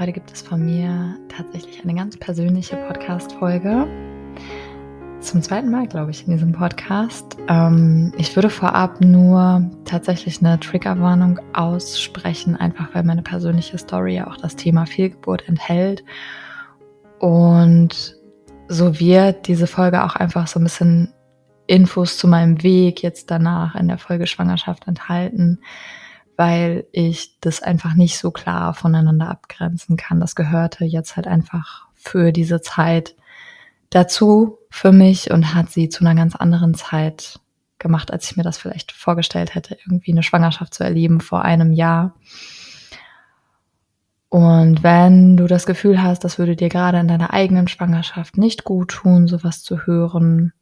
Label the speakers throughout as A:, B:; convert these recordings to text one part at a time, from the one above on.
A: Heute gibt es von mir tatsächlich eine ganz persönliche Podcast-Folge. Zum zweiten Mal, glaube ich, in diesem Podcast. Ähm, ich würde vorab nur tatsächlich eine Triggerwarnung aussprechen, einfach weil meine persönliche Story ja auch das Thema Fehlgeburt enthält. Und so wird diese Folge auch einfach so ein bisschen Infos zu meinem Weg jetzt danach in der Folge Schwangerschaft enthalten weil ich das einfach nicht so klar voneinander abgrenzen kann. Das gehörte jetzt halt einfach für diese Zeit dazu für mich und hat sie zu einer ganz anderen Zeit gemacht, als ich mir das vielleicht vorgestellt hätte, irgendwie eine Schwangerschaft zu erleben vor einem Jahr. Und wenn du das Gefühl hast, das würde dir gerade in deiner eigenen Schwangerschaft nicht gut tun, sowas zu hören,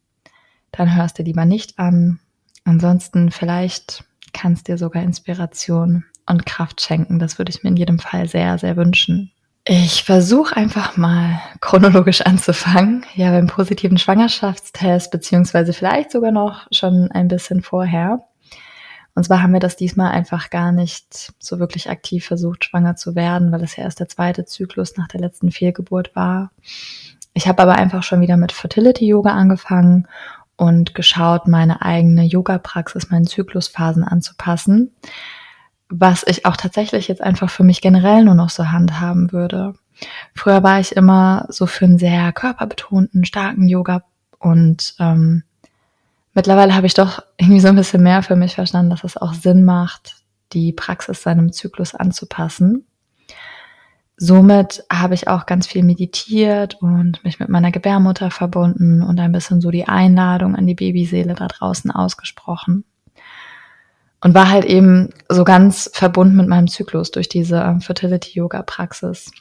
A: dann hörst du lieber nicht an. Ansonsten vielleicht kann es dir sogar Inspiration und Kraft schenken. Das würde ich mir in jedem Fall sehr, sehr wünschen. Ich versuche einfach mal chronologisch anzufangen. Ja, beim positiven Schwangerschaftstest, beziehungsweise vielleicht sogar noch schon ein bisschen vorher. Und zwar haben wir das diesmal einfach gar nicht so wirklich aktiv versucht, schwanger zu werden, weil es ja erst der zweite Zyklus nach der letzten Fehlgeburt war. Ich habe aber einfach schon wieder mit Fertility Yoga angefangen und geschaut, meine eigene Yoga-Praxis, meinen Zyklusphasen anzupassen, was ich auch tatsächlich jetzt einfach für mich generell nur noch so handhaben würde. Früher war ich immer so für einen sehr körperbetonten, starken Yoga und ähm, mittlerweile habe ich doch irgendwie so ein bisschen mehr für mich verstanden, dass es auch Sinn macht, die Praxis seinem Zyklus anzupassen somit habe ich auch ganz viel meditiert und mich mit meiner Gebärmutter verbunden und ein bisschen so die Einladung an die Babyseele da draußen ausgesprochen. Und war halt eben so ganz verbunden mit meinem Zyklus durch diese Fertility-Yoga-Praxis.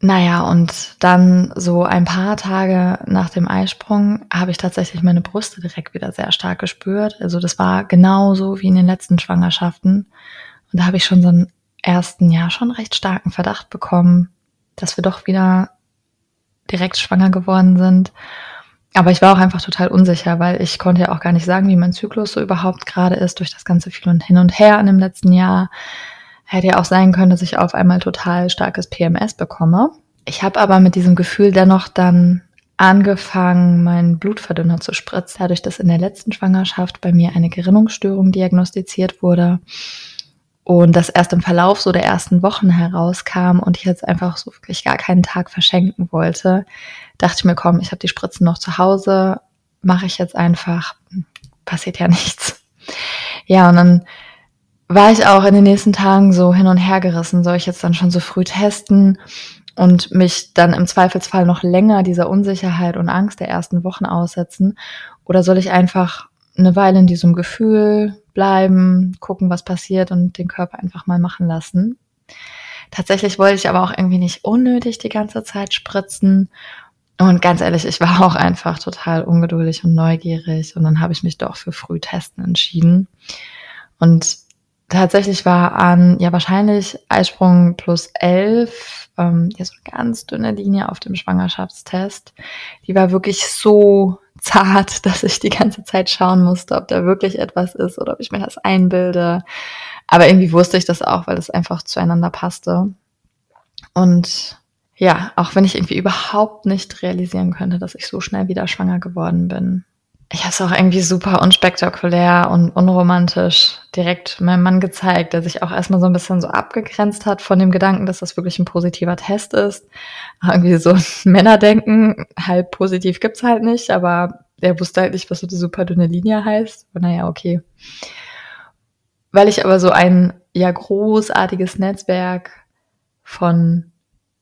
A: Naja, und dann so ein paar Tage nach dem Eisprung habe ich tatsächlich meine Brüste direkt wieder sehr stark gespürt. Also das war genauso wie in den letzten Schwangerschaften. Und da habe ich schon so einen ersten Jahr schon recht starken Verdacht bekommen, dass wir doch wieder direkt schwanger geworden sind. Aber ich war auch einfach total unsicher, weil ich konnte ja auch gar nicht sagen, wie mein Zyklus so überhaupt gerade ist durch das ganze viel und hin und her in dem letzten Jahr. Hätte ja auch sein können, dass ich auf einmal total starkes PMS bekomme. Ich habe aber mit diesem Gefühl dennoch dann angefangen, meinen Blutverdünner zu spritzen, dadurch, dass in der letzten Schwangerschaft bei mir eine Gerinnungsstörung diagnostiziert wurde und das erst im Verlauf so der ersten Wochen herauskam und ich jetzt einfach so wirklich gar keinen Tag verschenken wollte, dachte ich mir, komm, ich habe die Spritzen noch zu Hause, mache ich jetzt einfach, passiert ja nichts. Ja, und dann war ich auch in den nächsten Tagen so hin und her gerissen, soll ich jetzt dann schon so früh testen und mich dann im Zweifelsfall noch länger dieser Unsicherheit und Angst der ersten Wochen aussetzen oder soll ich einfach eine Weile in diesem Gefühl bleiben, gucken, was passiert und den Körper einfach mal machen lassen. Tatsächlich wollte ich aber auch irgendwie nicht unnötig die ganze Zeit spritzen. Und ganz ehrlich, ich war auch einfach total ungeduldig und neugierig. Und dann habe ich mich doch für Frühtesten entschieden. Und tatsächlich war an, ja wahrscheinlich Eisprung plus elf, ähm, ja so eine ganz dünne Linie auf dem Schwangerschaftstest. Die war wirklich so zart, dass ich die ganze Zeit schauen musste, ob da wirklich etwas ist oder ob ich mir das einbilde. Aber irgendwie wusste ich das auch, weil es einfach zueinander passte. Und ja, auch wenn ich irgendwie überhaupt nicht realisieren könnte, dass ich so schnell wieder schwanger geworden bin. Ich habe es auch irgendwie super unspektakulär und unromantisch direkt meinem Mann gezeigt, der sich auch erstmal so ein bisschen so abgegrenzt hat von dem Gedanken, dass das wirklich ein positiver Test ist. Irgendwie so Männerdenken, halb positiv gibt's halt nicht, aber er wusste halt nicht, was so eine super dünne Linie heißt. Aber naja, okay. Weil ich aber so ein ja großartiges Netzwerk von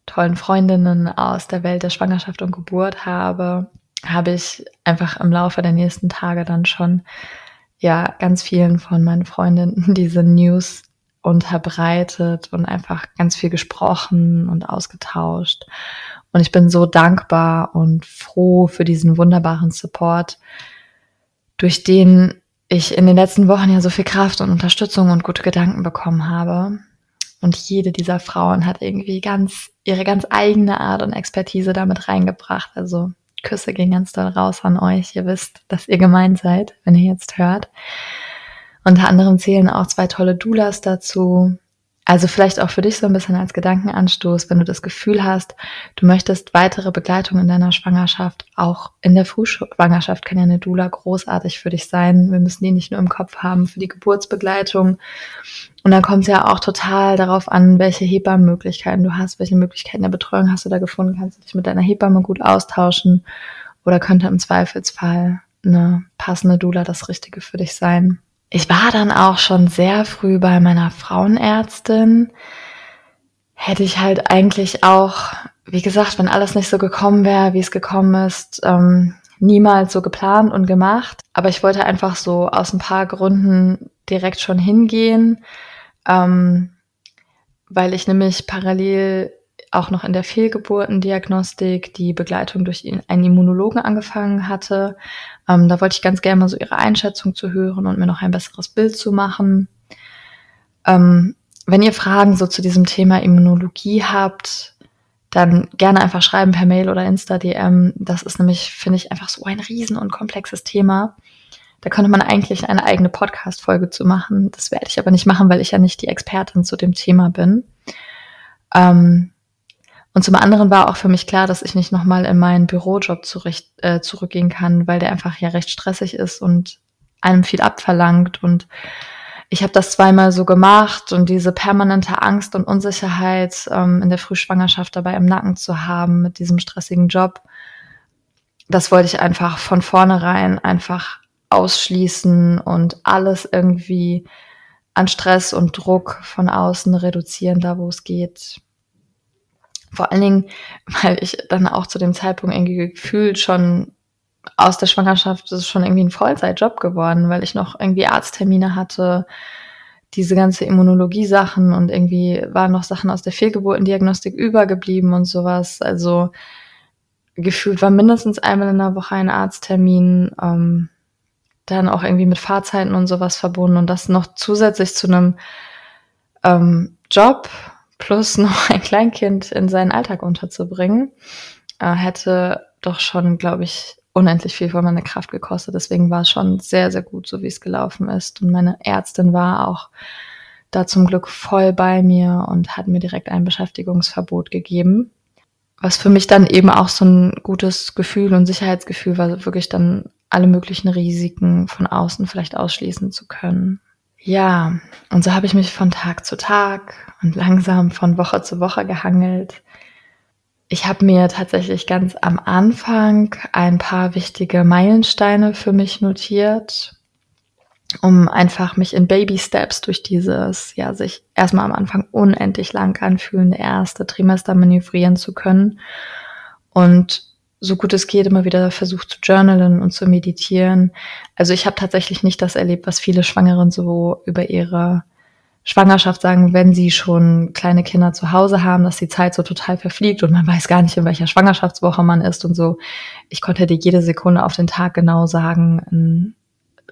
A: tollen Freundinnen aus der Welt der Schwangerschaft und Geburt habe, habe ich einfach im Laufe der nächsten Tage dann schon ja ganz vielen von meinen Freundinnen diese News unterbreitet und einfach ganz viel gesprochen und ausgetauscht. Und ich bin so dankbar und froh für diesen wunderbaren Support, durch den ich in den letzten Wochen ja so viel Kraft und Unterstützung und gute Gedanken bekommen habe. Und jede dieser Frauen hat irgendwie ganz ihre ganz eigene Art und Expertise damit reingebracht. Also Küsse gehen ganz doll raus an euch. Ihr wisst, dass ihr gemeint seid, wenn ihr jetzt hört. Unter anderem zählen auch zwei tolle Doulas dazu, also vielleicht auch für dich so ein bisschen als Gedankenanstoß, wenn du das Gefühl hast, du möchtest weitere Begleitung in deiner Schwangerschaft, auch in der Frühschwangerschaft kann ja eine Doula großartig für dich sein. Wir müssen die nicht nur im Kopf haben für die Geburtsbegleitung. Und dann kommt es ja auch total darauf an, welche Hebammenmöglichkeiten du hast, welche Möglichkeiten der Betreuung hast du da gefunden, kannst du dich mit deiner Hebamme gut austauschen oder könnte im Zweifelsfall eine passende Doula das Richtige für dich sein. Ich war dann auch schon sehr früh bei meiner Frauenärztin. Hätte ich halt eigentlich auch, wie gesagt, wenn alles nicht so gekommen wäre, wie es gekommen ist, ähm, niemals so geplant und gemacht. Aber ich wollte einfach so aus ein paar Gründen direkt schon hingehen, ähm, weil ich nämlich parallel auch noch in der Fehlgeburtendiagnostik die Begleitung durch einen Immunologen angefangen hatte. Ähm, da wollte ich ganz gerne mal so ihre Einschätzung zu hören und mir noch ein besseres Bild zu machen. Ähm, wenn ihr Fragen so zu diesem Thema Immunologie habt, dann gerne einfach schreiben per Mail oder Insta-DM. Das ist nämlich, finde ich, einfach so ein riesen und komplexes Thema. Da könnte man eigentlich eine eigene Podcast-Folge zu machen. Das werde ich aber nicht machen, weil ich ja nicht die Expertin zu dem Thema bin. Ähm, und zum anderen war auch für mich klar, dass ich nicht nochmal in meinen Bürojob zurecht, äh, zurückgehen kann, weil der einfach ja recht stressig ist und einem viel abverlangt. Und ich habe das zweimal so gemacht und diese permanente Angst und Unsicherheit ähm, in der Frühschwangerschaft dabei im Nacken zu haben mit diesem stressigen Job, das wollte ich einfach von vornherein einfach ausschließen und alles irgendwie an Stress und Druck von außen reduzieren, da wo es geht. Vor allen Dingen, weil ich dann auch zu dem Zeitpunkt irgendwie gefühlt schon aus der Schwangerschaft, ist schon irgendwie ein Vollzeitjob geworden, weil ich noch irgendwie Arzttermine hatte, diese ganze Immunologie-Sachen und irgendwie waren noch Sachen aus der Fehlgeburtendiagnostik übergeblieben und sowas. Also gefühlt war mindestens einmal in der Woche ein Arzttermin, ähm, dann auch irgendwie mit Fahrzeiten und sowas verbunden und das noch zusätzlich zu einem ähm, Job, plus noch ein Kleinkind in seinen Alltag unterzubringen, äh, hätte doch schon, glaube ich, unendlich viel von meiner Kraft gekostet. Deswegen war es schon sehr, sehr gut, so wie es gelaufen ist. Und meine Ärztin war auch da zum Glück voll bei mir und hat mir direkt ein Beschäftigungsverbot gegeben. Was für mich dann eben auch so ein gutes Gefühl und Sicherheitsgefühl war, wirklich dann alle möglichen Risiken von außen vielleicht ausschließen zu können. Ja, und so habe ich mich von Tag zu Tag und langsam von Woche zu Woche gehangelt. Ich habe mir tatsächlich ganz am Anfang ein paar wichtige Meilensteine für mich notiert, um einfach mich in Baby Steps durch dieses, ja, sich erstmal am Anfang unendlich lang anfühlende erste Trimester manövrieren zu können und so gut es geht immer wieder versucht zu journalen und zu meditieren. Also ich habe tatsächlich nicht das erlebt, was viele Schwangeren so über ihre Schwangerschaft sagen, wenn sie schon kleine Kinder zu Hause haben, dass die Zeit so total verfliegt und man weiß gar nicht, in welcher Schwangerschaftswoche man ist und so. Ich konnte dir jede Sekunde auf den Tag genau sagen,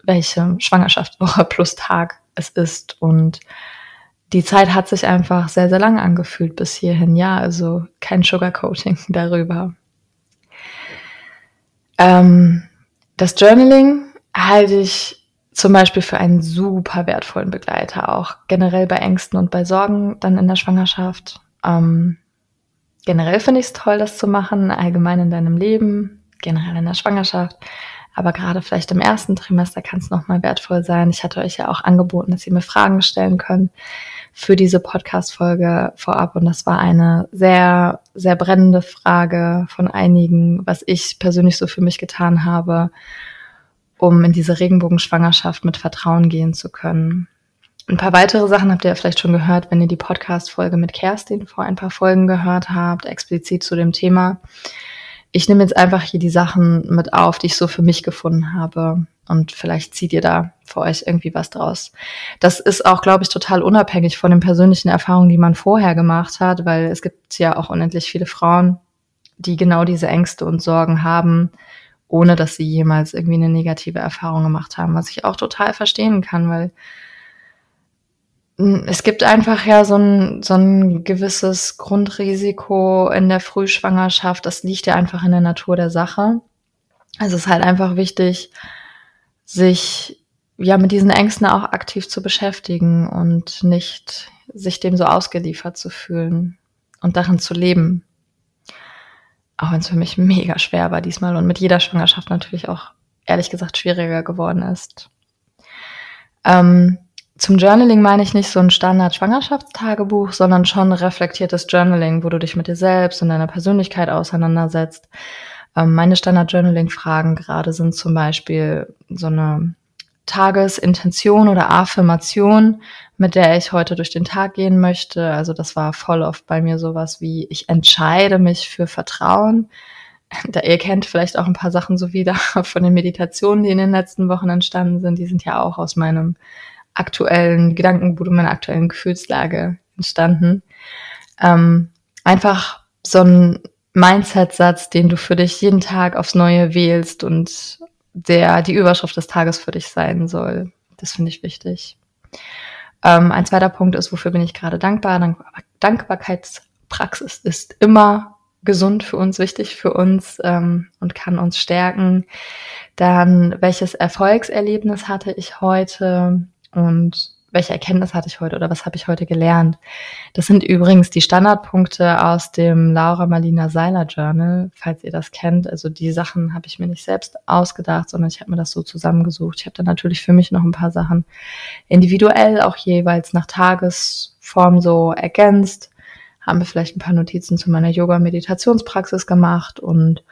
A: welche Schwangerschaftswoche plus Tag es ist und die Zeit hat sich einfach sehr, sehr lang angefühlt bis hierhin. Ja, also kein Sugarcoating darüber. Ähm, das Journaling halte ich zum Beispiel für einen super wertvollen Begleiter, auch generell bei Ängsten und bei Sorgen dann in der Schwangerschaft. Ähm, generell finde ich es toll, das zu machen, allgemein in deinem Leben, generell in der Schwangerschaft. Aber gerade vielleicht im ersten Trimester kann es nochmal wertvoll sein. Ich hatte euch ja auch angeboten, dass ihr mir Fragen stellen könnt für diese Podcast-Folge vorab. Und das war eine sehr, sehr brennende Frage von einigen, was ich persönlich so für mich getan habe, um in diese Regenbogenschwangerschaft mit Vertrauen gehen zu können. Ein paar weitere Sachen habt ihr vielleicht schon gehört, wenn ihr die Podcast-Folge mit Kerstin vor ein paar Folgen gehört habt, explizit zu dem Thema. Ich nehme jetzt einfach hier die Sachen mit auf, die ich so für mich gefunden habe und vielleicht zieht ihr da für euch irgendwie was draus. Das ist auch, glaube ich, total unabhängig von den persönlichen Erfahrungen, die man vorher gemacht hat, weil es gibt ja auch unendlich viele Frauen, die genau diese Ängste und Sorgen haben, ohne dass sie jemals irgendwie eine negative Erfahrung gemacht haben, was ich auch total verstehen kann, weil hm, es gibt einfach ja so ein, so ein gewisses Grundrisiko in der Frühschwangerschaft. Das liegt ja einfach in der Natur der Sache. Also es ist halt einfach wichtig, sich ja mit diesen Ängsten auch aktiv zu beschäftigen und nicht sich dem so ausgeliefert zu fühlen und darin zu leben. Auch wenn es für mich mega schwer war diesmal und mit jeder Schwangerschaft natürlich auch ehrlich gesagt schwieriger geworden ist. Ähm, zum Journaling meine ich nicht so ein Standard-Schwangerschaftstagebuch, sondern schon reflektiertes Journaling, wo du dich mit dir selbst und deiner Persönlichkeit auseinandersetzt. Ähm, meine Standard-Journaling-Fragen gerade sind zum Beispiel so eine Tagesintention oder Affirmation, mit der ich heute durch den Tag gehen möchte. Also das war voll oft bei mir sowas wie, ich entscheide mich für Vertrauen. Da ihr kennt vielleicht auch ein paar Sachen so wieder von den Meditationen, die in den letzten Wochen entstanden sind. Die sind ja auch aus meinem aktuellen Gedankengut und meiner aktuellen Gefühlslage entstanden. Ähm, einfach so ein Mindset-Satz, den du für dich jeden Tag aufs Neue wählst und der die Überschrift des Tages für dich sein soll. Das finde ich wichtig. Ähm, ein zweiter Punkt ist, wofür bin ich gerade dankbar? Dank Dankbarkeitspraxis ist immer gesund für uns, wichtig für uns ähm, und kann uns stärken. Dann, welches Erfolgserlebnis hatte ich heute? und welche Erkenntnis hatte ich heute oder was habe ich heute gelernt. Das sind übrigens die Standardpunkte aus dem Laura Marlina Seiler Journal, falls ihr das kennt. Also die Sachen habe ich mir nicht selbst ausgedacht, sondern ich habe mir das so zusammengesucht. Ich habe dann natürlich für mich noch ein paar Sachen individuell auch jeweils nach Tagesform so ergänzt, haben wir vielleicht ein paar Notizen zu meiner Yoga-Meditationspraxis gemacht und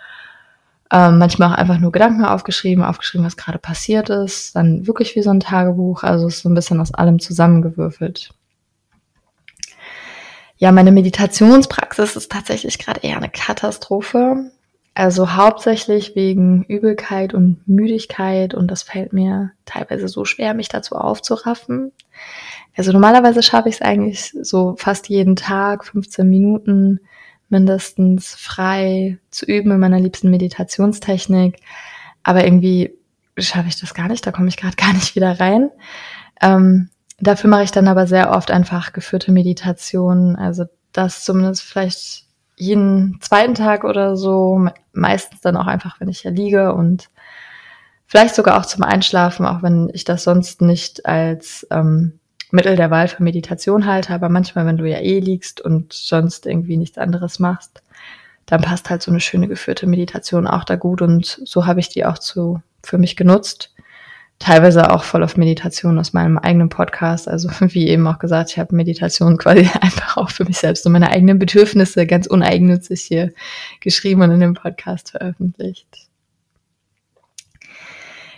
A: ähm, manchmal auch einfach nur Gedanken aufgeschrieben, aufgeschrieben, was gerade passiert ist. Dann wirklich wie so ein Tagebuch. Also ist so ein bisschen aus allem zusammengewürfelt. Ja, meine Meditationspraxis ist tatsächlich gerade eher eine Katastrophe. Also hauptsächlich wegen Übelkeit und Müdigkeit und das fällt mir teilweise so schwer, mich dazu aufzuraffen. Also normalerweise schaffe ich es eigentlich so fast jeden Tag, 15 Minuten mindestens frei zu üben in meiner liebsten Meditationstechnik. Aber irgendwie schaffe ich das gar nicht, da komme ich gerade gar nicht wieder rein. Ähm, dafür mache ich dann aber sehr oft einfach geführte Meditationen, also das zumindest vielleicht jeden zweiten Tag oder so, meistens dann auch einfach, wenn ich ja liege und vielleicht sogar auch zum Einschlafen, auch wenn ich das sonst nicht als ähm, Mittel der Wahl für Meditation halte, aber manchmal, wenn du ja eh liegst und sonst irgendwie nichts anderes machst, dann passt halt so eine schöne geführte Meditation auch da gut und so habe ich die auch zu, für mich genutzt. Teilweise auch voll auf Meditation aus meinem eigenen Podcast. Also wie eben auch gesagt, ich habe Meditation quasi einfach auch für mich selbst und meine eigenen Bedürfnisse ganz uneigennützig hier geschrieben und in dem Podcast veröffentlicht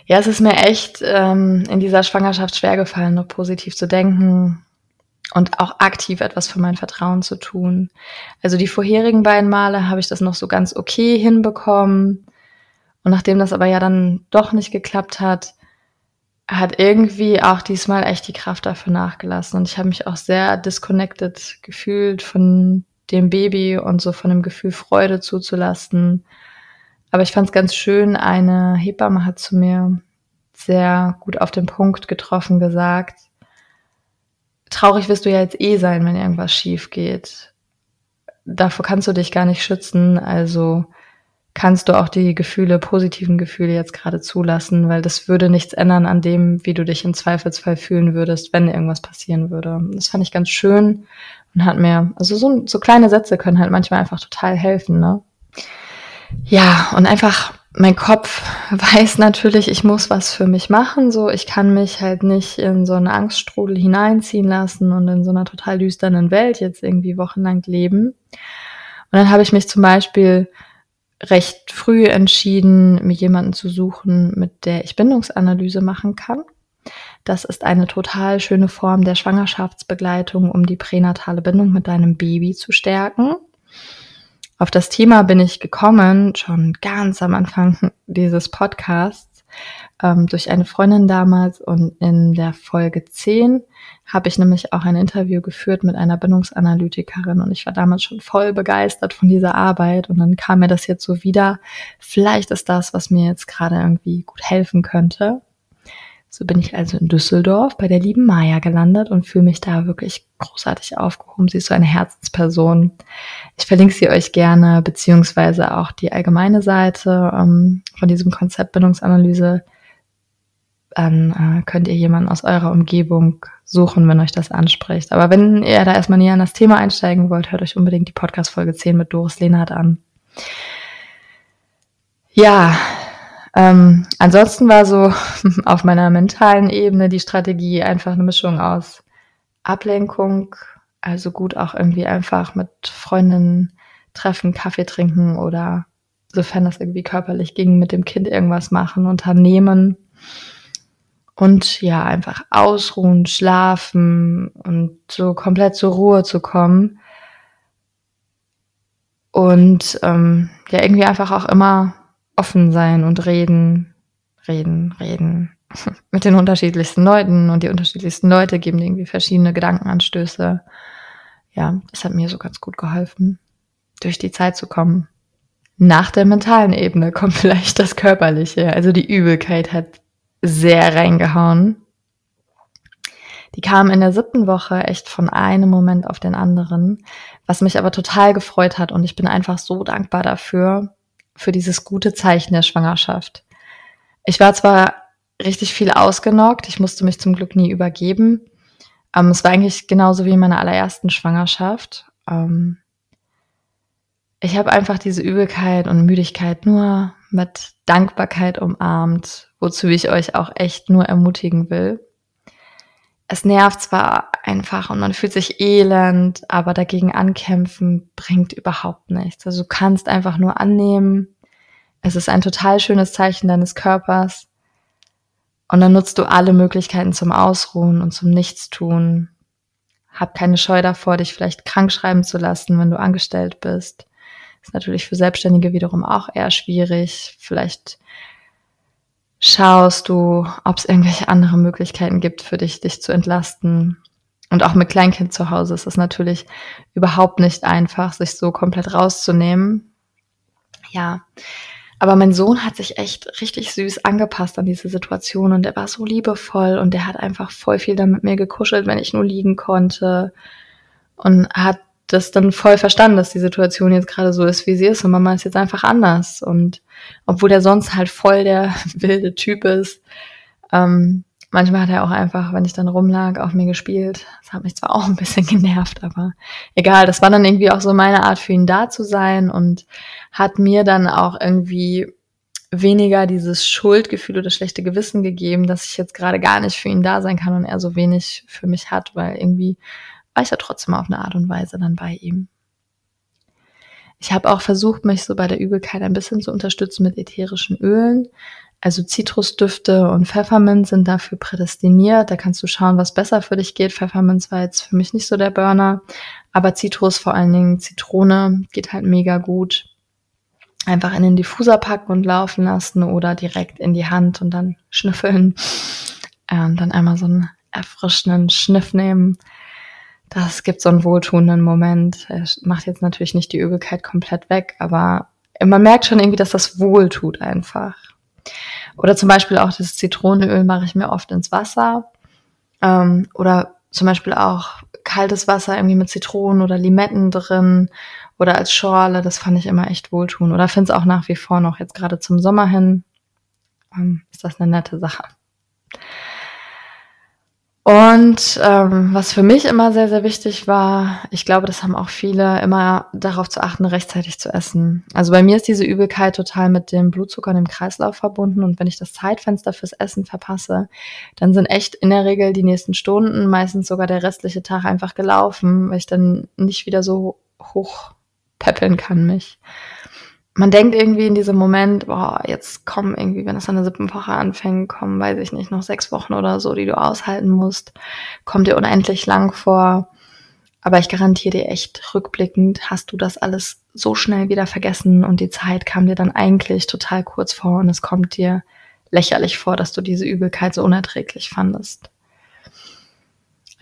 A: ja, es ist mir echt ähm, in dieser Schwangerschaft schwergefallen, noch positiv zu denken und auch aktiv etwas für mein Vertrauen zu tun. Also die vorherigen beiden Male habe ich das noch so ganz okay hinbekommen. Und nachdem das aber ja dann doch nicht geklappt hat, hat irgendwie auch diesmal echt die Kraft dafür nachgelassen. Und ich habe mich auch sehr disconnected gefühlt von dem Baby und so von dem Gefühl Freude zuzulassen aber ich fand es ganz schön, eine Hebamme hat zu mir sehr gut auf den Punkt getroffen gesagt, traurig wirst du ja jetzt eh sein, wenn irgendwas schief geht. Davor kannst du dich gar nicht schützen, also kannst du auch die Gefühle, positiven Gefühle jetzt gerade zulassen, weil das würde nichts ändern an dem, wie du dich im Zweifelsfall fühlen würdest, wenn irgendwas passieren würde. Das fand ich ganz schön und hat mir, also so, so kleine Sätze können halt manchmal einfach total helfen, ne? Ja, und einfach mein Kopf weiß natürlich, ich muss was für mich machen. So, ich kann mich halt nicht in so einen Angststrudel hineinziehen lassen und in so einer total düsternen Welt jetzt irgendwie wochenlang leben. Und dann habe ich mich zum Beispiel recht früh entschieden, mir jemanden zu suchen, mit der ich Bindungsanalyse machen kann. Das ist eine total schöne Form der Schwangerschaftsbegleitung, um die pränatale Bindung mit deinem Baby zu stärken. Auf das Thema bin ich gekommen, schon ganz am Anfang dieses Podcasts, ähm, durch eine Freundin damals und in der Folge 10 habe ich nämlich auch ein Interview geführt mit einer Bindungsanalytikerin und ich war damals schon voll begeistert von dieser Arbeit und dann kam mir das jetzt so wieder. Vielleicht ist das, was mir jetzt gerade irgendwie gut helfen könnte. So bin ich also in Düsseldorf bei der lieben Maya gelandet und fühle mich da wirklich großartig aufgehoben. Sie ist so eine Herzensperson. Ich verlinke sie euch gerne, beziehungsweise auch die allgemeine Seite ähm, von diesem Konzept Bindungsanalyse. Dann äh, könnt ihr jemanden aus eurer Umgebung suchen, wenn euch das anspricht. Aber wenn ihr da erstmal näher in das Thema einsteigen wollt, hört euch unbedingt die Podcast-Folge 10 mit Doris Lehnhardt an. Ja, ähm, ansonsten war so auf meiner mentalen Ebene die Strategie einfach eine Mischung aus Ablenkung, also gut auch irgendwie einfach mit Freundinnen treffen, Kaffee trinken oder sofern das irgendwie körperlich ging, mit dem Kind irgendwas machen, unternehmen und ja, einfach ausruhen, schlafen und so komplett zur Ruhe zu kommen. Und ähm, ja, irgendwie einfach auch immer offen sein und reden, reden, reden mit den unterschiedlichsten Leuten und die unterschiedlichsten Leute geben irgendwie verschiedene Gedankenanstöße. Ja, das hat mir so ganz gut geholfen, durch die Zeit zu kommen. Nach der mentalen Ebene kommt vielleicht das Körperliche. Also die Übelkeit hat sehr reingehauen. Die kam in der siebten Woche echt von einem Moment auf den anderen, was mich aber total gefreut hat und ich bin einfach so dankbar dafür, für dieses gute Zeichen der Schwangerschaft. Ich war zwar richtig viel ausgenockt, ich musste mich zum Glück nie übergeben. Ähm, es war eigentlich genauso wie in meiner allerersten Schwangerschaft. Ähm, ich habe einfach diese Übelkeit und Müdigkeit nur mit Dankbarkeit umarmt, wozu ich euch auch echt nur ermutigen will. Es nervt zwar einfach und man fühlt sich elend, aber dagegen ankämpfen bringt überhaupt nichts. Also du kannst einfach nur annehmen. Es ist ein total schönes Zeichen deines Körpers. Und dann nutzt du alle Möglichkeiten zum Ausruhen und zum Nichtstun. Hab keine Scheu davor, dich vielleicht krank schreiben zu lassen, wenn du angestellt bist. Ist natürlich für Selbstständige wiederum auch eher schwierig. Vielleicht schaust du, ob es irgendwelche andere Möglichkeiten gibt für dich, dich zu entlasten. Und auch mit Kleinkind zu Hause ist es natürlich überhaupt nicht einfach, sich so komplett rauszunehmen. Ja. Aber mein Sohn hat sich echt richtig süß angepasst an diese Situation und er war so liebevoll und der hat einfach voll viel dann mit mir gekuschelt, wenn ich nur liegen konnte und hat das dann voll verstanden, dass die Situation jetzt gerade so ist, wie sie ist und Mama ist jetzt einfach anders. Und obwohl er sonst halt voll der wilde Typ ist, ähm, manchmal hat er auch einfach, wenn ich dann rumlag, auf mir gespielt. Das hat mich zwar auch ein bisschen genervt, aber egal. Das war dann irgendwie auch so meine Art für ihn da zu sein und hat mir dann auch irgendwie weniger dieses Schuldgefühl oder schlechte Gewissen gegeben, dass ich jetzt gerade gar nicht für ihn da sein kann und er so wenig für mich hat, weil irgendwie war ich ja trotzdem auf eine Art und Weise dann bei ihm. Ich habe auch versucht, mich so bei der Übelkeit ein bisschen zu unterstützen mit ätherischen Ölen. Also Zitrusdüfte und Pfefferminz sind dafür prädestiniert. Da kannst du schauen, was besser für dich geht. Pfefferminz war jetzt für mich nicht so der Burner. Aber Zitrus, vor allen Dingen Zitrone, geht halt mega gut. Einfach in den Diffuser packen und laufen lassen oder direkt in die Hand und dann schnüffeln. Und dann einmal so einen erfrischenden Schniff nehmen. Das gibt so einen wohltuenden Moment. Es macht jetzt natürlich nicht die Übelkeit komplett weg, aber man merkt schon irgendwie, dass das wohltut einfach. Oder zum Beispiel auch das Zitronenöl mache ich mir oft ins Wasser. Ähm, oder zum Beispiel auch kaltes Wasser irgendwie mit Zitronen oder Limetten drin oder als Schorle. Das fand ich immer echt wohltun. Oder finde es auch nach wie vor noch jetzt gerade zum Sommer hin. Ähm, ist das eine nette Sache. Und ähm, was für mich immer sehr, sehr wichtig war, ich glaube, das haben auch viele, immer darauf zu achten, rechtzeitig zu essen. Also bei mir ist diese Übelkeit total mit dem Blutzucker und dem Kreislauf verbunden. Und wenn ich das Zeitfenster fürs Essen verpasse, dann sind echt in der Regel die nächsten Stunden, meistens sogar der restliche Tag einfach gelaufen, weil ich dann nicht wieder so hoch peppeln kann mich man denkt irgendwie in diesem Moment, boah, jetzt kommen irgendwie, wenn das an der siebten Woche anfängt, kommen, weiß ich nicht, noch sechs Wochen oder so, die du aushalten musst, kommt dir unendlich lang vor. Aber ich garantiere dir echt, rückblickend hast du das alles so schnell wieder vergessen und die Zeit kam dir dann eigentlich total kurz vor und es kommt dir lächerlich vor, dass du diese Übelkeit so unerträglich fandest.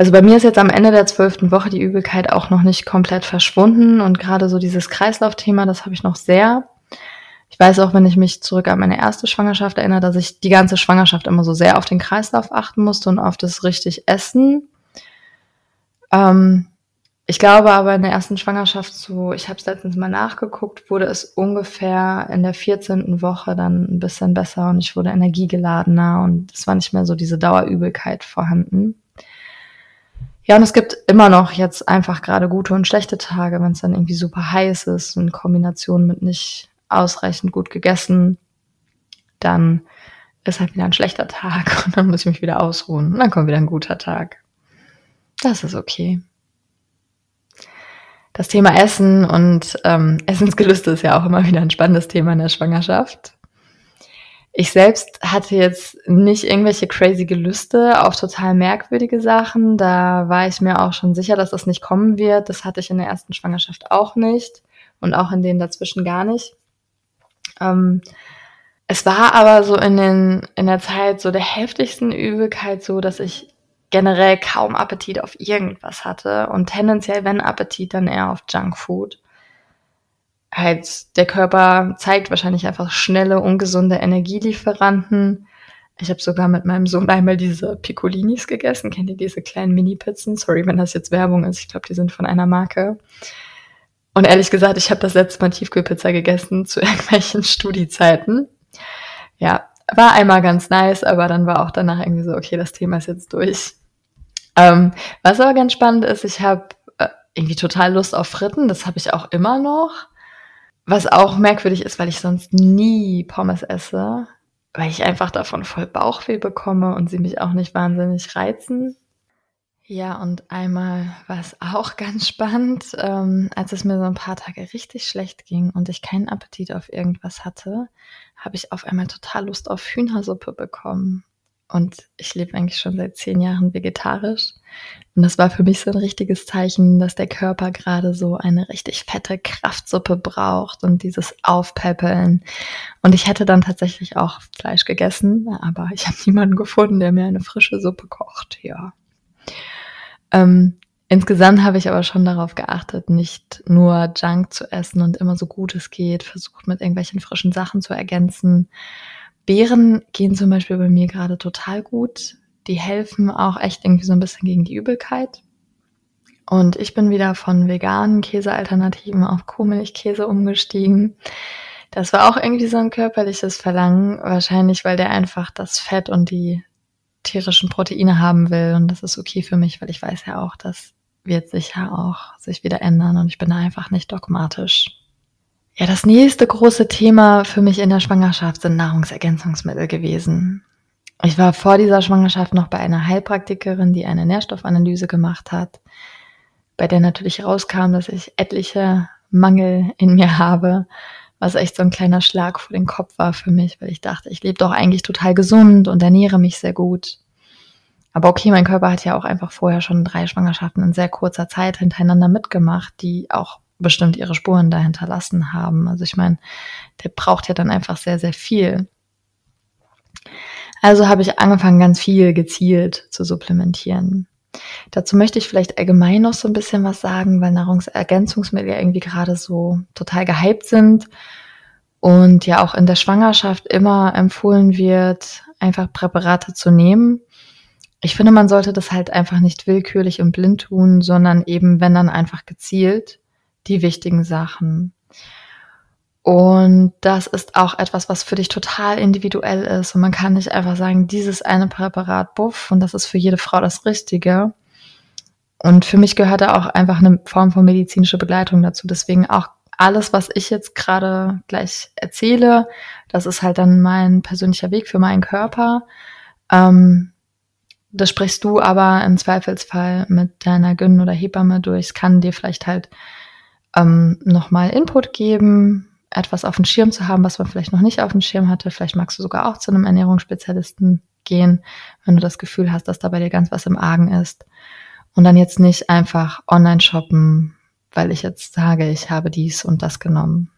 A: Also bei mir ist jetzt am Ende der zwölften Woche die Übelkeit auch noch nicht komplett verschwunden und gerade so dieses Kreislaufthema, das habe ich noch sehr. Ich weiß auch, wenn ich mich zurück an meine erste Schwangerschaft erinnere, dass ich die ganze Schwangerschaft immer so sehr auf den Kreislauf achten musste und auf das richtig Essen. Ähm, ich glaube aber in der ersten Schwangerschaft so, ich habe es letztens mal nachgeguckt, wurde es ungefähr in der 14. Woche dann ein bisschen besser und ich wurde energiegeladener und es war nicht mehr so diese Dauerübelkeit vorhanden. Ja, und es gibt immer noch jetzt einfach gerade gute und schlechte Tage, wenn es dann irgendwie super heiß ist, in Kombination mit nicht ausreichend gut gegessen, dann ist halt wieder ein schlechter Tag und dann muss ich mich wieder ausruhen und dann kommt wieder ein guter Tag. Das ist okay das Thema Essen und ähm, Essensgelüste ist ja auch immer wieder ein spannendes Thema in der Schwangerschaft. Ich selbst hatte jetzt nicht irgendwelche crazy Gelüste auf total merkwürdige Sachen. Da war ich mir auch schon sicher, dass das nicht kommen wird. Das hatte ich in der ersten Schwangerschaft auch nicht und auch in denen dazwischen gar nicht. Ähm, es war aber so in, den, in der Zeit so der heftigsten Übelkeit so, dass ich generell kaum Appetit auf irgendwas hatte und tendenziell, wenn Appetit, dann eher auf Junkfood. Halt, der Körper zeigt wahrscheinlich einfach schnelle, ungesunde Energielieferanten. Ich habe sogar mit meinem Sohn einmal diese Piccolinis gegessen. Kennt ihr diese kleinen Mini-Pizzen? Sorry, wenn das jetzt Werbung ist. Ich glaube, die sind von einer Marke. Und ehrlich gesagt, ich habe das letzte Mal Tiefkühlpizza gegessen zu irgendwelchen Studiezeiten. Ja, war einmal ganz nice, aber dann war auch danach irgendwie so, okay, das Thema ist jetzt durch. Ähm, was aber ganz spannend ist, ich habe äh, irgendwie total Lust auf Fritten, das habe ich auch immer noch. Was auch merkwürdig ist, weil ich sonst nie Pommes esse, weil ich einfach davon voll Bauchweh bekomme und sie mich auch nicht wahnsinnig reizen. Ja, und einmal war es auch ganz spannend, ähm, als es mir so ein paar Tage richtig schlecht ging und ich keinen Appetit auf irgendwas hatte, habe ich auf einmal total Lust auf Hühnersuppe bekommen. Und ich lebe eigentlich schon seit zehn Jahren vegetarisch. Und das war für mich so ein richtiges Zeichen, dass der Körper gerade so eine richtig fette Kraftsuppe braucht und dieses Aufpäppeln. Und ich hätte dann tatsächlich auch Fleisch gegessen, aber ich habe niemanden gefunden, der mir eine frische Suppe kocht. Ja. Ähm, insgesamt habe ich aber schon darauf geachtet, nicht nur Junk zu essen und immer so gut es geht, versucht mit irgendwelchen frischen Sachen zu ergänzen Beeren gehen zum Beispiel bei mir gerade total gut. Die helfen auch echt irgendwie so ein bisschen gegen die Übelkeit. Und ich bin wieder von veganen Käsealternativen auf Kuhmilchkäse umgestiegen. Das war auch irgendwie so ein körperliches Verlangen, wahrscheinlich, weil der einfach das Fett und die tierischen Proteine haben will. Und das ist okay für mich, weil ich weiß ja auch, das wird sicher auch sich wieder ändern und ich bin da einfach nicht dogmatisch. Ja, das nächste große Thema für mich in der Schwangerschaft sind Nahrungsergänzungsmittel gewesen. Ich war vor dieser Schwangerschaft noch bei einer Heilpraktikerin, die eine Nährstoffanalyse gemacht hat, bei der natürlich rauskam, dass ich etliche Mangel in mir habe, was echt so ein kleiner Schlag vor den Kopf war für mich, weil ich dachte, ich lebe doch eigentlich total gesund und ernähre mich sehr gut. Aber okay, mein Körper hat ja auch einfach vorher schon drei Schwangerschaften in sehr kurzer Zeit hintereinander mitgemacht, die auch bestimmt ihre Spuren da hinterlassen haben. Also ich meine, der braucht ja dann einfach sehr, sehr viel. Also habe ich angefangen, ganz viel gezielt zu supplementieren. Dazu möchte ich vielleicht allgemein noch so ein bisschen was sagen, weil Nahrungsergänzungsmittel ja irgendwie gerade so total gehypt sind und ja auch in der Schwangerschaft immer empfohlen wird, einfach Präparate zu nehmen. Ich finde, man sollte das halt einfach nicht willkürlich und blind tun, sondern eben, wenn dann einfach gezielt die wichtigen Sachen. Und das ist auch etwas, was für dich total individuell ist. Und man kann nicht einfach sagen, dieses eine Präparat, buff, und das ist für jede Frau das Richtige. Und für mich gehört da auch einfach eine Form von medizinischer Begleitung dazu. Deswegen auch alles, was ich jetzt gerade gleich erzähle, das ist halt dann mein persönlicher Weg für meinen Körper. Ähm, das sprichst du aber im Zweifelsfall mit deiner Gyn oder Hebamme durch. Es kann dir vielleicht halt ähm, nochmal Input geben, etwas auf dem Schirm zu haben, was man vielleicht noch nicht auf dem Schirm hatte. Vielleicht magst du sogar auch zu einem Ernährungsspezialisten gehen, wenn du das Gefühl hast, dass da bei dir ganz was im Argen ist. Und dann jetzt nicht einfach online shoppen, weil ich jetzt sage, ich habe dies und das genommen.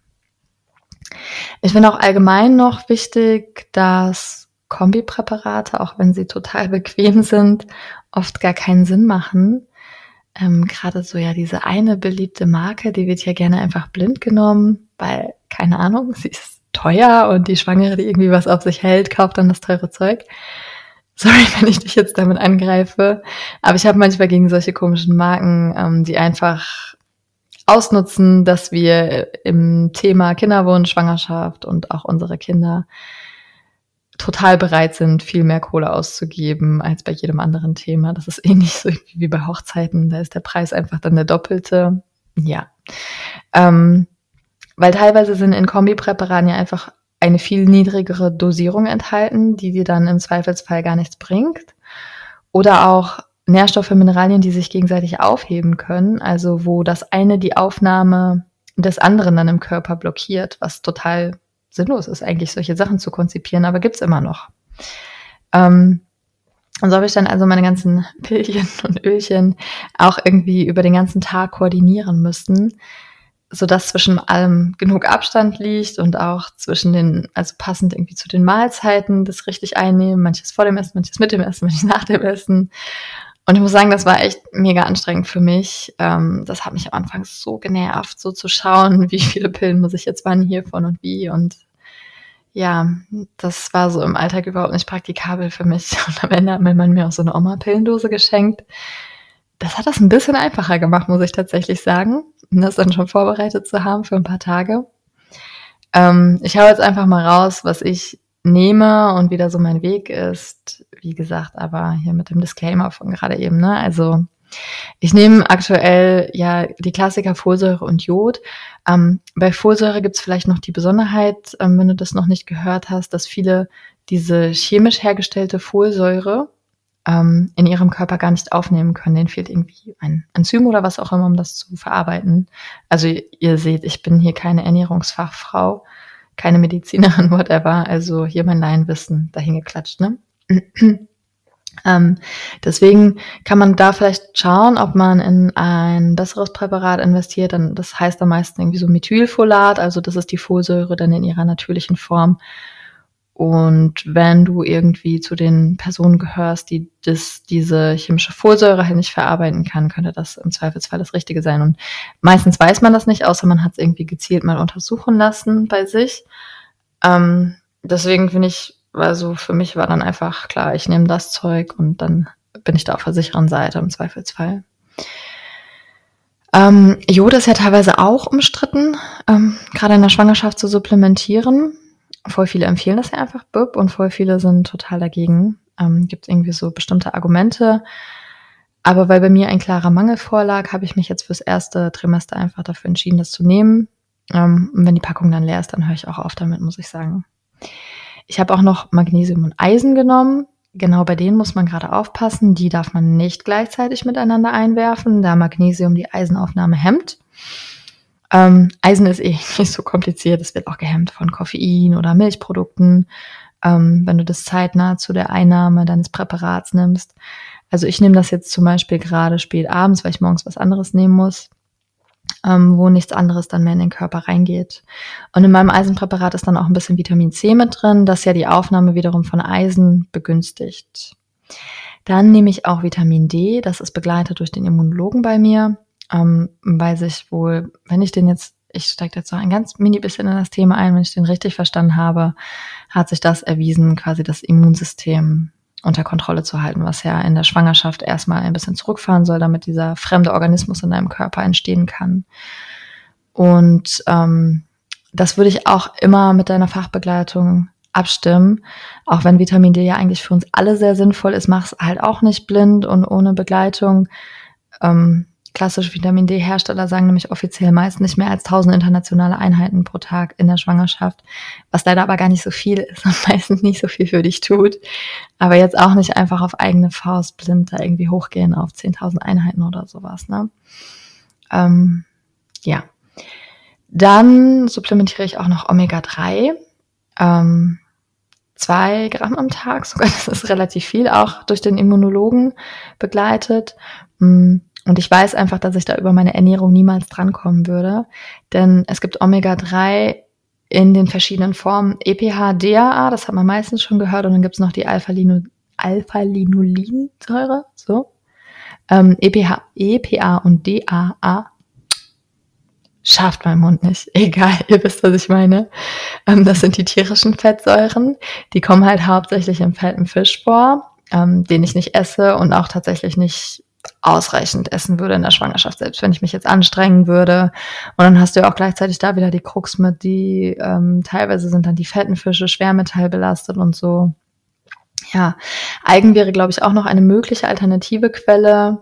A: Ich finde auch allgemein noch wichtig, dass Kombipräparate, auch wenn sie total bequem sind, oft gar keinen Sinn machen. Ähm, Gerade so ja diese eine beliebte Marke, die wird ja gerne einfach blind genommen, weil, keine Ahnung, sie ist teuer und die Schwangere, die irgendwie was auf sich hält, kauft dann das teure Zeug. Sorry, wenn ich dich jetzt damit angreife, aber ich habe manchmal gegen solche komischen Marken, ähm, die einfach ausnutzen, dass wir im Thema Kinderwunsch, Schwangerschaft und auch unsere Kinder total bereit sind, viel mehr Kohle auszugeben als bei jedem anderen Thema. Das ist ähnlich so wie bei Hochzeiten. Da ist der Preis einfach dann der doppelte. Ja. Ähm, weil teilweise sind in Kombipräparaten ja einfach eine viel niedrigere Dosierung enthalten, die dir dann im Zweifelsfall gar nichts bringt. Oder auch Nährstoffe, Mineralien, die sich gegenseitig aufheben können, also wo das eine die Aufnahme des anderen dann im Körper blockiert, was total sinnlos ist, eigentlich solche Sachen zu konzipieren, aber gibt's immer noch. Ähm, und so habe ich dann also meine ganzen Pillchen und Ölchen auch irgendwie über den ganzen Tag koordinieren müssen, so dass zwischen allem genug Abstand liegt und auch zwischen den, also passend irgendwie zu den Mahlzeiten, das richtig einnehmen, manches vor dem Essen, manches mit dem Essen, manches nach dem Essen. Und ich muss sagen, das war echt mega anstrengend für mich. Ähm, das hat mich am Anfang so genervt, so zu schauen, wie viele Pillen muss ich jetzt wann hiervon und wie. Und ja, das war so im Alltag überhaupt nicht praktikabel für mich. Und am Ende hat mein Mann mir auch so eine Oma-Pillendose geschenkt. Das hat das ein bisschen einfacher gemacht, muss ich tatsächlich sagen. Das dann schon vorbereitet zu haben für ein paar Tage. Ähm, ich hau jetzt einfach mal raus, was ich nehme und wie da so mein Weg ist. Wie gesagt, aber hier mit dem Disclaimer von gerade eben, ne? Also ich nehme aktuell ja die Klassiker Folsäure und Jod. Ähm, bei Folsäure gibt's vielleicht noch die Besonderheit, ähm, wenn du das noch nicht gehört hast, dass viele diese chemisch hergestellte Folsäure ähm, in ihrem Körper gar nicht aufnehmen können. Denen fehlt irgendwie ein Enzym oder was auch immer, um das zu verarbeiten. Also ihr seht, ich bin hier keine Ernährungsfachfrau keine Medizinerin, whatever. Also hier mein Laienwissen dahin geklatscht, ne? ähm, deswegen kann man da vielleicht schauen, ob man in ein besseres Präparat investiert. Das heißt am meisten irgendwie so Methylfolat, also das ist die Folsäure dann in ihrer natürlichen Form. Und wenn du irgendwie zu den Personen gehörst, die das, diese chemische Folsäure halt nicht verarbeiten kann, könnte das im Zweifelsfall das Richtige sein. Und meistens weiß man das nicht, außer man hat es irgendwie gezielt mal untersuchen lassen bei sich. Ähm, deswegen finde ich, also für mich war dann einfach klar, ich nehme das Zeug und dann bin ich da auf der sicheren Seite im Zweifelsfall. Ähm, Jod ist ja teilweise auch umstritten, ähm, gerade in der Schwangerschaft zu supplementieren voll viele empfehlen das ja einfach BIP und voll viele sind total dagegen. Ähm, Gibt irgendwie so bestimmte Argumente. Aber weil bei mir ein klarer Mangel vorlag, habe ich mich jetzt fürs erste Trimester einfach dafür entschieden, das zu nehmen. Ähm, und wenn die Packung dann leer ist, dann höre ich auch auf damit, muss ich sagen. Ich habe auch noch Magnesium und Eisen genommen. Genau bei denen muss man gerade aufpassen. Die darf man nicht gleichzeitig miteinander einwerfen, da Magnesium die Eisenaufnahme hemmt. Ähm, Eisen ist eh nicht so kompliziert. Es wird auch gehemmt von Koffein oder Milchprodukten, ähm, wenn du das zeitnah zu der Einnahme deines Präparats nimmst. Also ich nehme das jetzt zum Beispiel gerade spät abends, weil ich morgens was anderes nehmen muss, ähm, wo nichts anderes dann mehr in den Körper reingeht. Und in meinem Eisenpräparat ist dann auch ein bisschen Vitamin C mit drin, das ja die Aufnahme wiederum von Eisen begünstigt. Dann nehme ich auch Vitamin D, das ist begleitet durch den Immunologen bei mir ähm, weil sich wohl, wenn ich den jetzt, ich steige jetzt noch ein ganz mini bisschen in das Thema ein, wenn ich den richtig verstanden habe, hat sich das erwiesen, quasi das Immunsystem unter Kontrolle zu halten, was ja in der Schwangerschaft erstmal ein bisschen zurückfahren soll, damit dieser fremde Organismus in deinem Körper entstehen kann. Und ähm, das würde ich auch immer mit deiner Fachbegleitung abstimmen, auch wenn Vitamin D ja eigentlich für uns alle sehr sinnvoll ist, mach es halt auch nicht blind und ohne Begleitung. Ähm, klassische Vitamin D-Hersteller sagen nämlich offiziell meist nicht mehr als 1000 internationale Einheiten pro Tag in der Schwangerschaft, was leider aber gar nicht so viel ist und meistens nicht so viel für dich tut. Aber jetzt auch nicht einfach auf eigene Faust blind da irgendwie hochgehen auf 10.000 Einheiten oder sowas. Ne? Ähm, ja. Dann supplementiere ich auch noch Omega-3. Ähm, zwei Gramm am Tag, sogar das ist relativ viel, auch durch den Immunologen begleitet. Mm, und ich weiß einfach, dass ich da über meine Ernährung niemals drankommen würde. Denn es gibt Omega-3 in den verschiedenen Formen EPH, DAA, das hat man meistens schon gehört, und dann gibt's noch die Alpha-Linolinsäure, so. Ähm, EPH, EPA und DAA schafft mein Mund nicht. Egal, ihr wisst, was ich meine. Ähm, das sind die tierischen Fettsäuren. Die kommen halt hauptsächlich im fetten Fisch vor, ähm, den ich nicht esse und auch tatsächlich nicht ausreichend essen würde in der Schwangerschaft, selbst wenn ich mich jetzt anstrengen würde. Und dann hast du ja auch gleichzeitig da wieder die Krux mit, die ähm, teilweise sind dann die fetten Fische schwermetallbelastet und so. Ja, Algen wäre, glaube ich, auch noch eine mögliche alternative Quelle,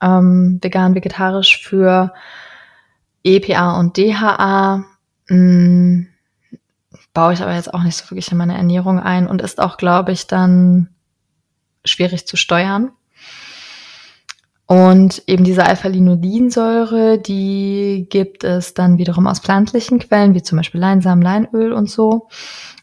A: ähm, vegan, vegetarisch für EPA und DHA. Mh, hm, baue ich aber jetzt auch nicht so wirklich in meine Ernährung ein und ist auch, glaube ich, dann schwierig zu steuern. Und eben diese Alpha-Linolinsäure, die gibt es dann wiederum aus pflanzlichen Quellen, wie zum Beispiel Leinsamen, Leinöl und so.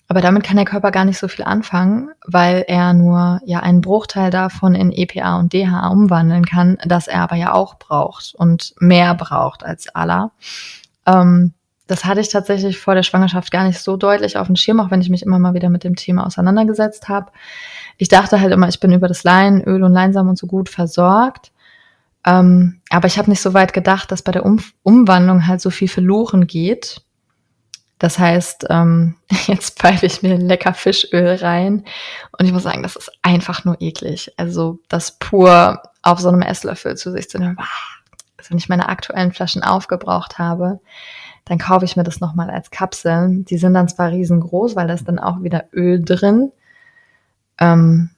A: Aber damit kann der Körper gar nicht so viel anfangen, weil er nur ja einen Bruchteil davon in EPA und DHA umwandeln kann, das er aber ja auch braucht und mehr braucht als Allah. Ähm, das hatte ich tatsächlich vor der Schwangerschaft gar nicht so deutlich auf dem Schirm, auch wenn ich mich immer mal wieder mit dem Thema auseinandergesetzt habe. Ich dachte halt immer, ich bin über das Leinöl und Leinsamen und so gut versorgt. Ähm, aber ich habe nicht so weit gedacht, dass bei der um Umwandlung halt so viel verloren geht. Das heißt, ähm, jetzt pfeife ich mir lecker Fischöl rein und ich muss sagen, das ist einfach nur eklig. Also das pur auf so einem Esslöffel zu sich zu nehmen. Also wenn ich meine aktuellen Flaschen aufgebraucht habe, dann kaufe ich mir das nochmal als Kapsel. Die sind dann zwar riesengroß, weil da ist dann auch wieder Öl drin. Ähm,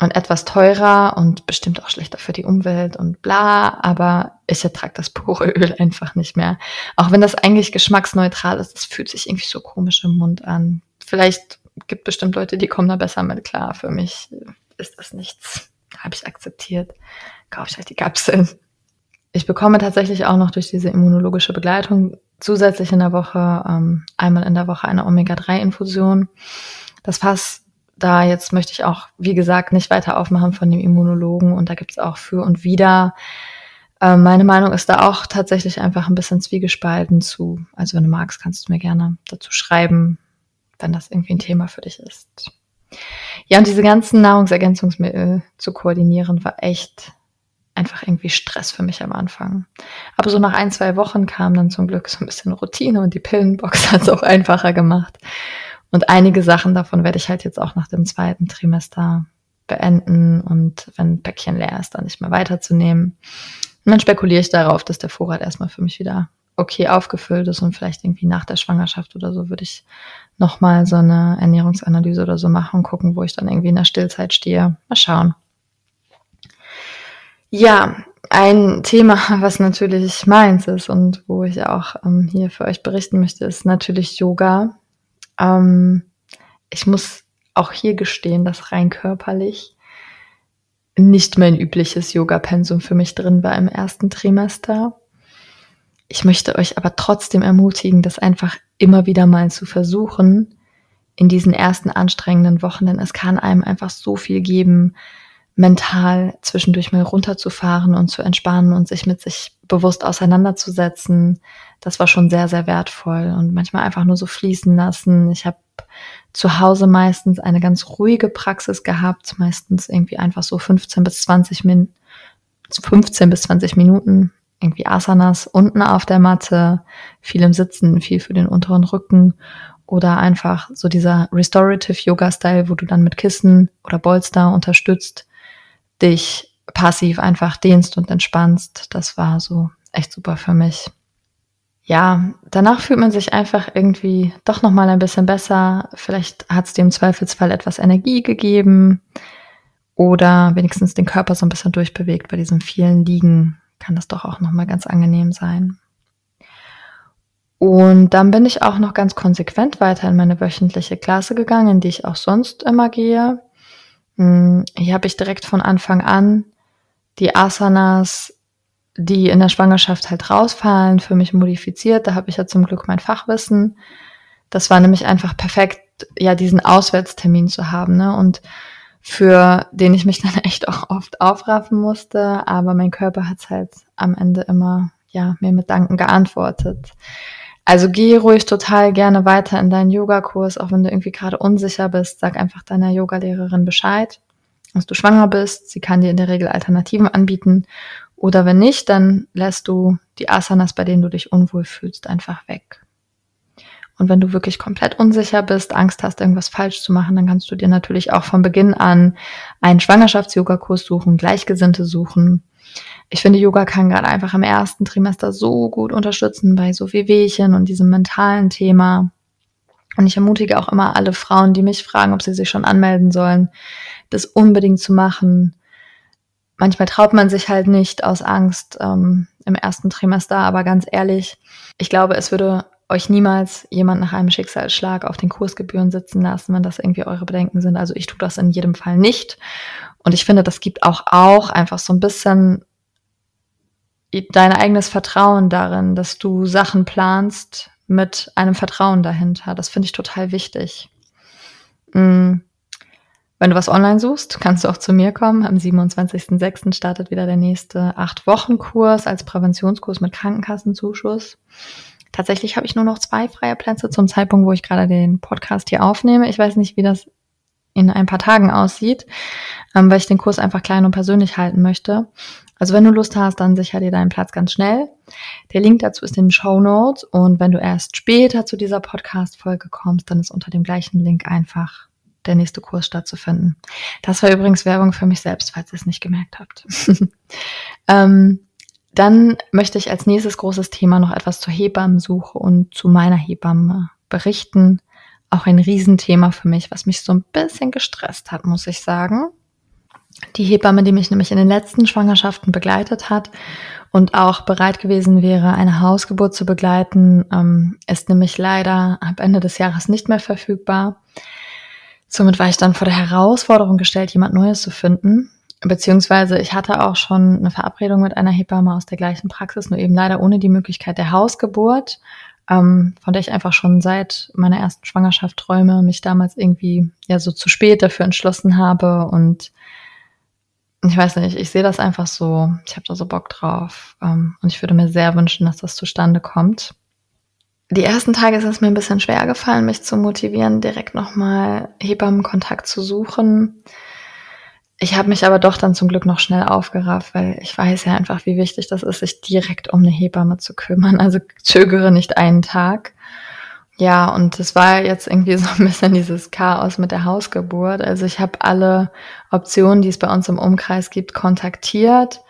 A: und etwas teurer und bestimmt auch schlechter für die Umwelt und bla, aber ich ertrage das pure Öl einfach nicht mehr. Auch wenn das eigentlich geschmacksneutral ist, es fühlt sich irgendwie so komisch im Mund an. Vielleicht gibt bestimmt Leute, die kommen da besser mit klar. Für mich ist das nichts. Habe ich akzeptiert. Kaufe ich halt die Kapseln. Ich bekomme tatsächlich auch noch durch diese immunologische Begleitung zusätzlich in der Woche, ähm, einmal in der Woche eine Omega-3-Infusion. Das Fass da jetzt möchte ich auch, wie gesagt, nicht weiter aufmachen von dem Immunologen und da gibt es auch für und wieder. Äh, meine Meinung ist da auch tatsächlich einfach ein bisschen zwiegespalten zu. Also wenn du magst, kannst du mir gerne dazu schreiben, wenn das irgendwie ein Thema für dich ist. Ja, und diese ganzen Nahrungsergänzungsmittel zu koordinieren, war echt einfach irgendwie Stress für mich am Anfang. Aber so nach ein, zwei Wochen kam dann zum Glück so ein bisschen Routine und die Pillenbox hat es auch einfacher gemacht. Und einige Sachen davon werde ich halt jetzt auch nach dem zweiten Trimester beenden und wenn Päckchen leer ist, dann nicht mehr weiterzunehmen. Und dann spekuliere ich darauf, dass der Vorrat erstmal für mich wieder okay aufgefüllt ist und vielleicht irgendwie nach der Schwangerschaft oder so würde ich nochmal so eine Ernährungsanalyse oder so machen und gucken, wo ich dann irgendwie in der Stillzeit stehe. Mal schauen. Ja, ein Thema, was natürlich meins ist und wo ich auch ähm, hier für euch berichten möchte, ist natürlich Yoga. Ähm, ich muss auch hier gestehen, dass rein körperlich nicht mein übliches Yoga-Pensum für mich drin war im ersten Trimester. Ich möchte euch aber trotzdem ermutigen, das einfach immer wieder mal zu versuchen in diesen ersten anstrengenden Wochen, denn es kann einem einfach so viel geben, mental zwischendurch mal runterzufahren und zu entspannen und sich mit sich bewusst auseinanderzusetzen. Das war schon sehr, sehr wertvoll und manchmal einfach nur so fließen lassen. Ich habe zu Hause meistens eine ganz ruhige Praxis gehabt, meistens irgendwie einfach so 15 bis 20 Min 15 bis 20 Minuten irgendwie Asanas unten auf der Matte, viel im Sitzen, viel für den unteren Rücken oder einfach so dieser Restorative Yoga Style, wo du dann mit Kissen oder Bolster unterstützt dich passiv einfach dehnst und entspannst. Das war so echt super für mich. Ja, danach fühlt man sich einfach irgendwie doch noch mal ein bisschen besser. Vielleicht hat es dir im Zweifelsfall etwas Energie gegeben oder wenigstens den Körper so ein bisschen durchbewegt. Bei diesem vielen Liegen kann das doch auch noch mal ganz angenehm sein. Und dann bin ich auch noch ganz konsequent weiter in meine wöchentliche Klasse gegangen, in die ich auch sonst immer gehe. Hm, hier habe ich direkt von Anfang an die Asanas, die in der Schwangerschaft halt rausfallen, für mich modifiziert. Da habe ich ja zum Glück mein Fachwissen. Das war nämlich einfach perfekt, ja, diesen Auswärtstermin zu haben, ne? Und für den ich mich dann echt auch oft aufraffen musste, aber mein Körper hat halt am Ende immer, ja, mir mit Danken geantwortet. Also geh ruhig total gerne weiter in deinen Yogakurs, auch wenn du irgendwie gerade unsicher bist. Sag einfach deiner Yogalehrerin Bescheid, dass du schwanger bist. Sie kann dir in der Regel Alternativen anbieten. Oder wenn nicht, dann lässt du die Asanas, bei denen du dich unwohl fühlst, einfach weg. Und wenn du wirklich komplett unsicher bist, Angst hast, irgendwas falsch zu machen, dann kannst du dir natürlich auch von Beginn an einen Schwangerschafts-Yoga-Kurs suchen, Gleichgesinnte suchen. Ich finde, Yoga kann gerade einfach im ersten Trimester so gut unterstützen bei so Wehwehchen und diesem mentalen Thema. Und ich ermutige auch immer alle Frauen, die mich fragen, ob sie sich schon anmelden sollen, das unbedingt zu machen. Manchmal traut man sich halt nicht aus Angst ähm, im ersten Trimester, aber ganz ehrlich, ich glaube, es würde euch niemals jemand nach einem Schicksalsschlag auf den Kursgebühren sitzen lassen, wenn das irgendwie eure Bedenken sind. Also ich tue das in jedem Fall nicht. Und ich finde, das gibt auch auch einfach so ein bisschen dein eigenes Vertrauen darin, dass du Sachen planst mit einem Vertrauen dahinter. Das finde ich total wichtig. Mm. Wenn du was online suchst, kannst du auch zu mir kommen. Am 27.06. startet wieder der nächste acht Wochen Kurs als Präventionskurs mit Krankenkassenzuschuss. Tatsächlich habe ich nur noch zwei freie Plätze zum Zeitpunkt, wo ich gerade den Podcast hier aufnehme. Ich weiß nicht, wie das in ein paar Tagen aussieht, ähm, weil ich den Kurs einfach klein und persönlich halten möchte. Also wenn du Lust hast, dann sicher dir deinen Platz ganz schnell. Der Link dazu ist in den Show Notes und wenn du erst später zu dieser Podcast-Folge kommst, dann ist unter dem gleichen Link einfach der nächste Kurs stattzufinden. Das war übrigens Werbung für mich selbst, falls ihr es nicht gemerkt habt. ähm, dann möchte ich als nächstes großes Thema noch etwas zur Hebammensuche und zu meiner Hebamme berichten. Auch ein Riesenthema für mich, was mich so ein bisschen gestresst hat, muss ich sagen. Die Hebamme, die mich nämlich in den letzten Schwangerschaften begleitet hat und auch bereit gewesen wäre, eine Hausgeburt zu begleiten, ähm, ist nämlich leider ab Ende des Jahres nicht mehr verfügbar. Somit war ich dann vor der Herausforderung gestellt, jemand Neues zu finden. Beziehungsweise ich hatte auch schon eine Verabredung mit einer Hebamme aus der gleichen Praxis, nur eben leider ohne die Möglichkeit der Hausgeburt, ähm, von der ich einfach schon seit meiner ersten Schwangerschaft träume, mich damals irgendwie ja so zu spät dafür entschlossen habe und ich weiß nicht, ich sehe das einfach so, ich habe da so Bock drauf ähm, und ich würde mir sehr wünschen, dass das zustande kommt. Die ersten Tage ist es mir ein bisschen schwer gefallen, mich zu motivieren, direkt nochmal Hebammenkontakt zu suchen ich habe mich aber doch dann zum Glück noch schnell aufgerafft, weil ich weiß ja einfach, wie wichtig das ist, sich direkt um eine Hebamme zu kümmern. Also zögere nicht einen Tag. Ja, und es war jetzt irgendwie so ein bisschen dieses Chaos mit der Hausgeburt. Also ich habe alle Optionen, die es bei uns im Umkreis gibt, kontaktiert,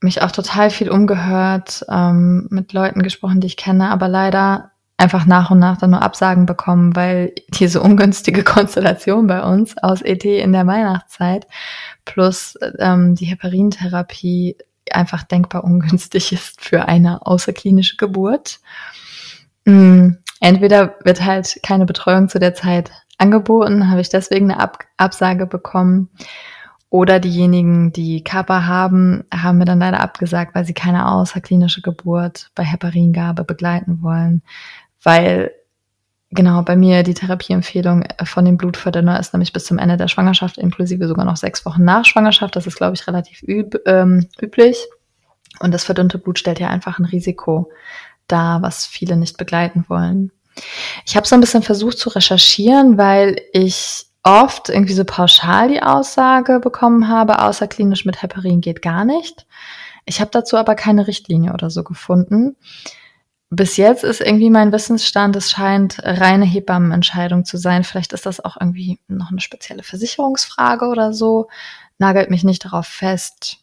A: mich auch total viel umgehört, ähm, mit Leuten gesprochen, die ich kenne, aber leider einfach nach und nach dann nur Absagen bekommen, weil diese ungünstige Konstellation bei uns aus ET in der Weihnachtszeit plus ähm, die Heparintherapie einfach denkbar ungünstig ist für eine außerklinische Geburt. Mhm. Entweder wird halt keine Betreuung zu der Zeit angeboten, habe ich deswegen eine Ab Absage bekommen. Oder diejenigen, die Kappa haben, haben mir dann leider abgesagt, weil sie keine außerklinische Geburt bei Heparingabe begleiten wollen weil genau bei mir die Therapieempfehlung von dem Blutverdünner ist nämlich bis zum Ende der Schwangerschaft, inklusive sogar noch sechs Wochen nach Schwangerschaft. Das ist, glaube ich, relativ üb ähm, üblich. Und das verdünnte Blut stellt ja einfach ein Risiko dar, was viele nicht begleiten wollen. Ich habe so ein bisschen versucht zu recherchieren, weil ich oft irgendwie so pauschal die Aussage bekommen habe, außerklinisch mit Heparin geht gar nicht. Ich habe dazu aber keine Richtlinie oder so gefunden bis jetzt ist irgendwie mein Wissensstand, es scheint reine Hebammenentscheidung zu sein. Vielleicht ist das auch irgendwie noch eine spezielle Versicherungsfrage oder so. Nagelt mich nicht darauf fest.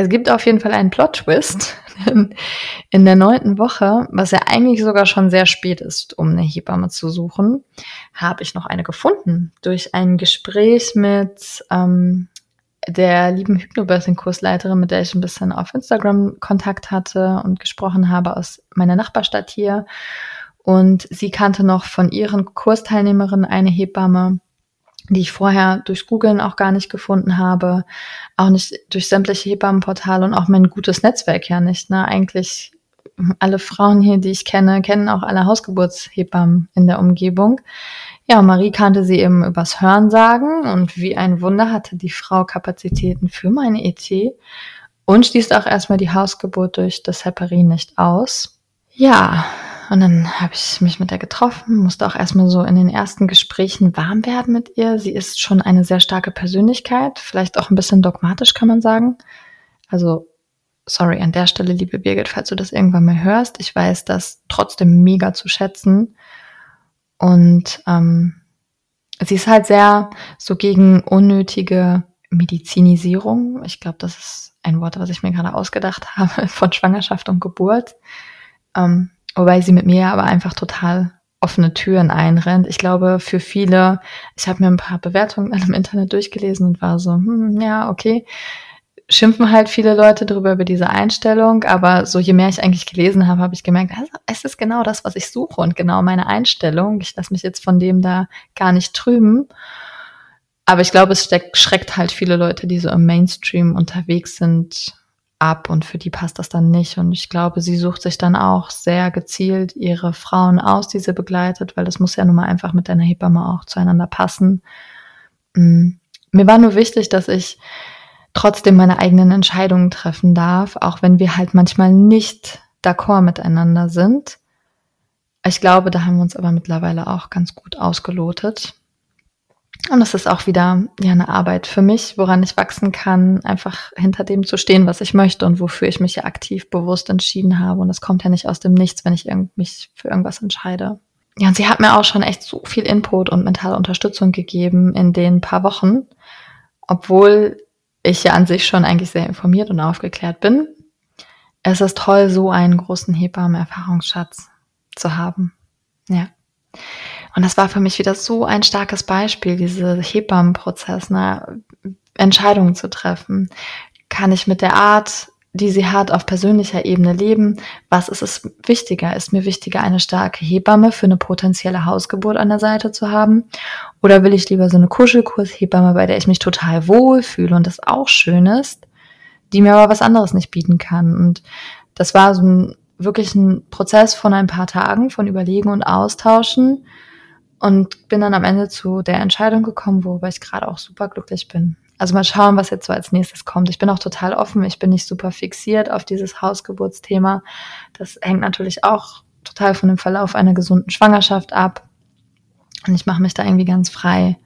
A: Es gibt auf jeden Fall einen Plot-Twist in der neunten Woche, was ja eigentlich sogar schon sehr spät ist, um eine Hebamme zu suchen, habe ich noch eine gefunden durch ein Gespräch mit ähm, der lieben Hypnobirthing-Kursleiterin, mit der ich ein bisschen auf Instagram Kontakt hatte und gesprochen habe aus meiner Nachbarstadt hier. Und sie kannte noch von ihren Kursteilnehmerinnen eine Hebamme, die ich vorher durch Googlen auch gar nicht gefunden habe, auch nicht durch sämtliche Hebammenportale und auch mein gutes Netzwerk ja nicht. Ne? Eigentlich alle Frauen hier, die ich kenne, kennen auch alle Hausgeburtshebammen in der Umgebung. Ja, Marie kannte sie eben übers Hörensagen und wie ein Wunder hatte die Frau Kapazitäten für meine ET und schließt auch erstmal die Hausgeburt durch das Heparin nicht aus. Ja, Und dann habe ich mich mit der getroffen, musste auch erstmal so in den ersten Gesprächen warm werden mit ihr. Sie ist schon eine sehr starke Persönlichkeit, vielleicht auch ein bisschen dogmatisch, kann man sagen. Also, sorry an der Stelle, liebe Birgit, falls du das irgendwann mal hörst. Ich weiß das trotzdem mega zu schätzen. Und ähm, sie ist halt sehr so gegen unnötige Medizinisierung. Ich glaube, das ist ein Wort, was ich mir gerade ausgedacht habe von Schwangerschaft und Geburt. Ähm, wobei sie mit mir aber einfach total offene Türen einrennt. Ich glaube, für viele, ich habe mir ein paar Bewertungen im Internet durchgelesen und war so, hm, ja, okay, schimpfen halt viele Leute darüber über diese Einstellung, aber so je mehr ich eigentlich gelesen habe, habe ich gemerkt, also, es ist genau das, was ich suche und genau meine Einstellung. Ich lasse mich jetzt von dem da gar nicht trüben. Aber ich glaube, es steckt, schreckt halt viele Leute, die so im Mainstream unterwegs sind, ab und für die passt das dann nicht. Und ich glaube, sie sucht sich dann auch sehr gezielt ihre Frauen aus, die sie begleitet, weil das muss ja nun mal einfach mit deiner Hebamme auch zueinander passen. Mm. Mir war nur wichtig, dass ich trotzdem meine eigenen Entscheidungen treffen darf, auch wenn wir halt manchmal nicht d'accord miteinander sind. Ich glaube, da haben wir uns aber mittlerweile auch ganz gut ausgelotet. Und das ist auch wieder ja eine Arbeit für mich, woran ich wachsen kann, einfach hinter dem zu stehen, was ich möchte und wofür ich mich ja aktiv bewusst entschieden habe. Und das kommt ja nicht aus dem Nichts, wenn ich mich für irgendwas entscheide. Ja, und sie hat mir auch schon echt so viel Input und mentale Unterstützung gegeben in den paar Wochen, obwohl ich ja an sich schon eigentlich sehr informiert und aufgeklärt bin. Es ist toll, so einen großen Hebammen-Erfahrungsschatz zu haben. Ja. Und das war für mich wieder so ein starkes Beispiel, diese Hebammenprozess, ne? Entscheidungen zu treffen. Kann ich mit der Art, die sie hat, auf persönlicher Ebene leben? Was ist es wichtiger? Ist mir wichtiger, eine starke Hebamme für eine potenzielle Hausgeburt an der Seite zu haben? Oder will ich lieber so eine Kuschelkurshebamme, bei der ich mich total wohlfühle und das auch schön ist, die mir aber was anderes nicht bieten kann? Und das war so ein, wirklich ein Prozess von ein paar Tagen, von Überlegen und Austauschen und bin dann am Ende zu der Entscheidung gekommen, worüber ich gerade auch super glücklich bin. Also mal schauen, was jetzt so als nächstes kommt. Ich bin auch total offen. Ich bin nicht super fixiert auf dieses Hausgeburtsthema. Das hängt natürlich auch total von dem Verlauf einer gesunden Schwangerschaft ab. Und ich mache mich da irgendwie ganz frei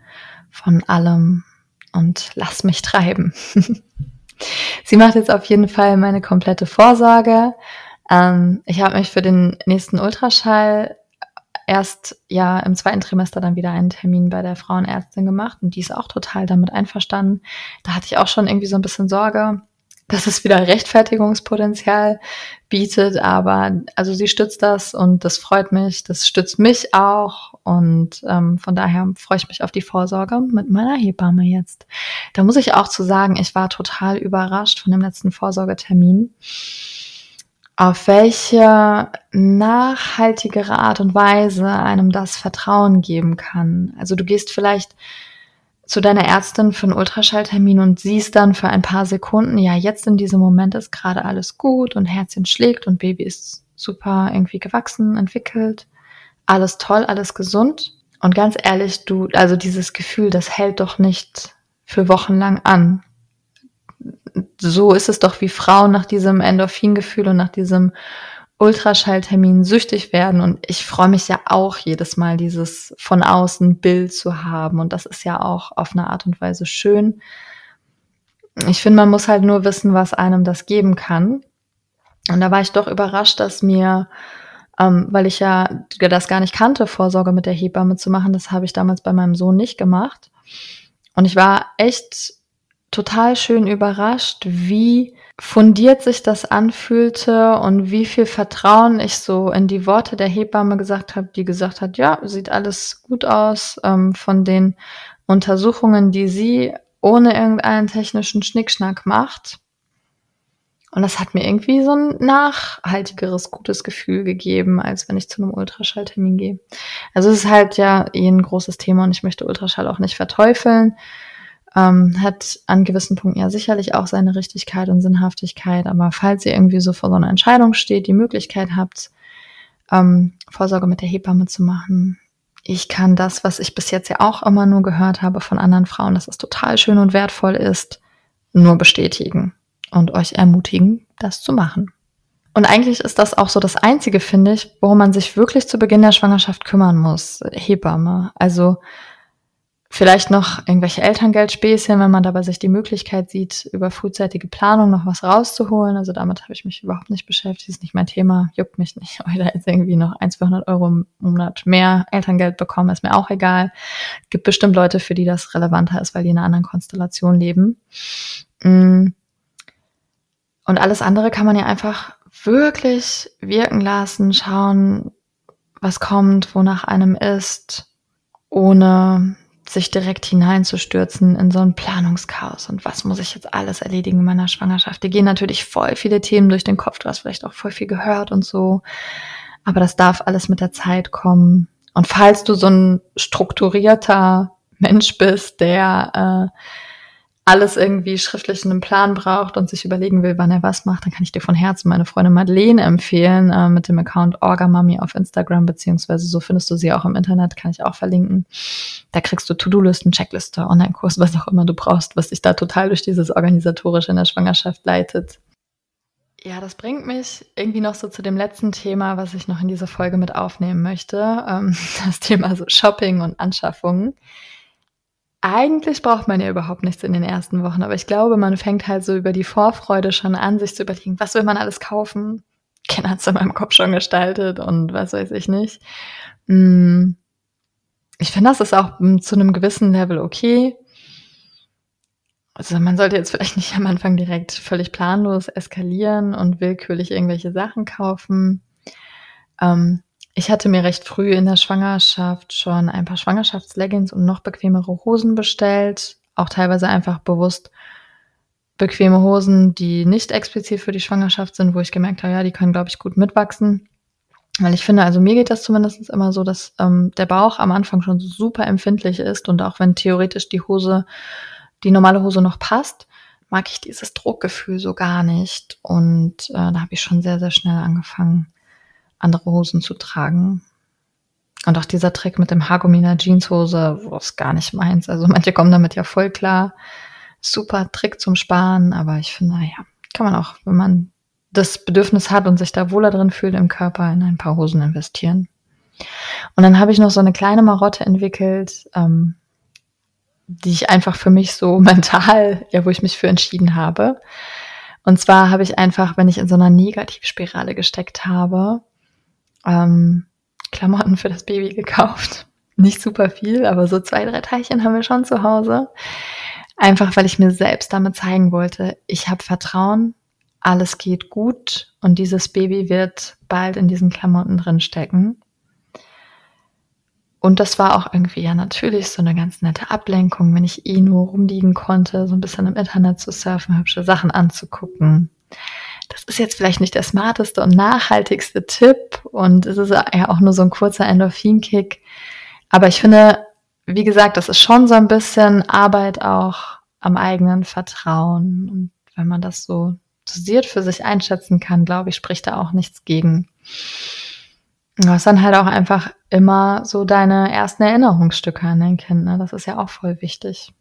A: von allem und lass mich treiben. Sie macht jetzt auf jeden Fall meine komplette Vorsorge. Ähm, ich habe mich für den nächsten Ultraschall erst ja im zweiten Trimester dann wieder einen Termin bei der Frauenärztin gemacht und die ist auch total damit einverstanden. Da hatte ich auch schon irgendwie so ein bisschen Sorge, dass es wieder Rechtfertigungspotenzial bietet, aber also sie stützt das und das freut mich, das stützt mich auch und ähm, von daher freue ich mich auf die Vorsorge mit meiner Hebamme jetzt. Da muss ich auch zu sagen, ich war total überrascht von dem letzten Vorsorgetermin auf welche nachhaltigere Art und Weise einem das Vertrauen geben kann. Also du gehst vielleicht zu deiner Ärztin für einen Ultraschalltermin und siehst dann für ein paar Sekunden, ja, jetzt in diesem Moment ist gerade alles gut und Herzchen schlägt und Baby ist super irgendwie gewachsen, entwickelt, alles toll, alles gesund. Und ganz ehrlich, du, also dieses Gefühl, das hält doch nicht für Wochen lang an so ist es doch, wie Frauen nach diesem Endorphingefühl und nach diesem Ultraschalltermin süchtig werden. Und ich freue mich ja auch jedes Mal, dieses von außen Bild zu haben. Und das ist ja auch auf eine Art und Weise schön. Ich finde, man muss halt nur wissen, was einem das geben kann. Und da war ich doch überrascht, dass mir, ähm, weil ich ja das gar nicht kannte, Vorsorge mit der Hebamme zu machen, das habe ich damals bei meinem Sohn nicht gemacht. Und ich war echt total schön überrascht, wie fundiert sich das anfühlte und wie viel Vertrauen ich so in die Worte der Hebamme gesagt habe, die gesagt hat, ja, sieht alles gut aus ähm, von den Untersuchungen, die sie ohne irgendeinen technischen Schnickschnack macht. Und das hat mir irgendwie so ein nachhaltigeres, gutes Gefühl gegeben, als wenn ich zu einem Ultraschalltermin gehe. Also es ist halt ja eh ein großes Thema und ich möchte Ultraschall auch nicht verteufeln ähm, hat an gewissen Punkten ja sicherlich auch seine Richtigkeit und Sinnhaftigkeit. Aber falls ihr irgendwie so vor so einer Entscheidung steht, die Möglichkeit habt, ähm, Vorsorge mit der Hebamme zu machen, ich kann das, was ich bis jetzt ja auch immer nur gehört habe von anderen Frauen, dass es total schön und wertvoll ist, nur bestätigen und euch ermutigen, das zu machen. Und eigentlich ist das auch so das Einzige, finde ich, worum man sich wirklich zu Beginn der Schwangerschaft kümmern muss. Hebamme. Also vielleicht noch irgendwelche Elterngeldspäßchen, wenn man dabei sich die Möglichkeit sieht, über frühzeitige Planung noch was rauszuholen. Also damit habe ich mich überhaupt nicht beschäftigt, ist nicht mein Thema, juckt mich nicht. Ob da jetzt irgendwie noch 1, 200 Euro im Monat mehr Elterngeld bekomme, ist mir auch egal. Gibt bestimmt Leute, für die das relevanter ist, weil die in einer anderen Konstellation leben. Mm. Und alles andere kann man ja einfach wirklich wirken lassen, schauen, was kommt, wonach einem ist, ohne sich direkt hineinzustürzen in so ein Planungschaos und was muss ich jetzt alles erledigen in meiner Schwangerschaft. Die gehen natürlich voll viele Themen durch den Kopf, du hast vielleicht auch voll viel gehört und so, aber das darf alles mit der Zeit kommen. Und falls du so ein strukturierter Mensch bist, der äh, alles irgendwie schriftlich in einem Plan braucht und sich überlegen will, wann er was macht, dann kann ich dir von Herzen meine Freundin Madeleine empfehlen äh, mit dem Account Orgamami auf Instagram, beziehungsweise so findest du sie auch im Internet, kann ich auch verlinken. Da kriegst du To-Do-Listen, Checkliste, Online-Kurs, was auch immer du brauchst, was dich da total durch dieses Organisatorische in der Schwangerschaft leitet. Ja, das bringt mich irgendwie noch so zu dem letzten Thema, was ich noch in dieser Folge mit aufnehmen möchte. Ähm, das Thema so Shopping und Anschaffungen eigentlich braucht man ja überhaupt nichts in den ersten Wochen, aber ich glaube, man fängt halt so über die Vorfreude schon an, sich zu überlegen, was will man alles kaufen? Ken hat's in meinem Kopf schon gestaltet und was weiß ich nicht. Hm. Ich finde, das ist auch hm, zu einem gewissen Level okay. Also man sollte jetzt vielleicht nicht am Anfang direkt völlig planlos eskalieren und willkürlich irgendwelche Sachen kaufen. Ähm, ich hatte mir recht früh in der Schwangerschaft schon ein paar Schwangerschaftsleggings und noch bequemere Hosen bestellt. Auch teilweise einfach bewusst bequeme Hosen, die nicht explizit für die Schwangerschaft sind, wo ich gemerkt habe, ja, die können, glaube ich, gut mitwachsen. Weil ich finde, also mir geht das zumindest immer so, dass ähm, der Bauch am Anfang schon super empfindlich ist und auch wenn theoretisch die Hose, die normale Hose noch passt, mag ich dieses Druckgefühl so gar nicht. Und äh, da habe ich schon sehr, sehr schnell angefangen, andere Hosen zu tragen. Und auch dieser Trick mit dem Haargummi in der Jeanshose, wo es gar nicht meins. Also manche kommen damit ja voll klar. Super Trick zum Sparen, aber ich finde, ja, kann man auch, wenn man das Bedürfnis hat und sich da wohler drin fühlt im Körper, in ein paar Hosen investieren. Und dann habe ich noch so eine kleine Marotte entwickelt, ähm, die ich einfach für mich so mental, ja, wo ich mich für entschieden habe. Und zwar habe ich einfach, wenn ich in so einer Negativspirale gesteckt habe, ähm, Klamotten für das Baby gekauft. Nicht super viel, aber so zwei, drei Teilchen haben wir schon zu Hause. Einfach weil ich mir selbst damit zeigen wollte, ich habe Vertrauen, alles geht gut und dieses Baby wird bald in diesen Klamotten drin stecken. Und das war auch irgendwie ja natürlich so eine ganz nette Ablenkung, wenn ich eh nur rumliegen konnte, so ein bisschen im Internet zu surfen, hübsche Sachen anzugucken das ist jetzt vielleicht nicht der smarteste und nachhaltigste Tipp und es ist ja auch nur so ein kurzer Endorphin-Kick. Aber ich finde, wie gesagt, das ist schon so ein bisschen Arbeit auch am eigenen Vertrauen. Und wenn man das so dosiert für sich einschätzen kann, glaube ich, spricht da auch nichts gegen. Du hast dann halt auch einfach immer so deine ersten Erinnerungsstücke an dein Kind. Ne? Das ist ja auch voll wichtig.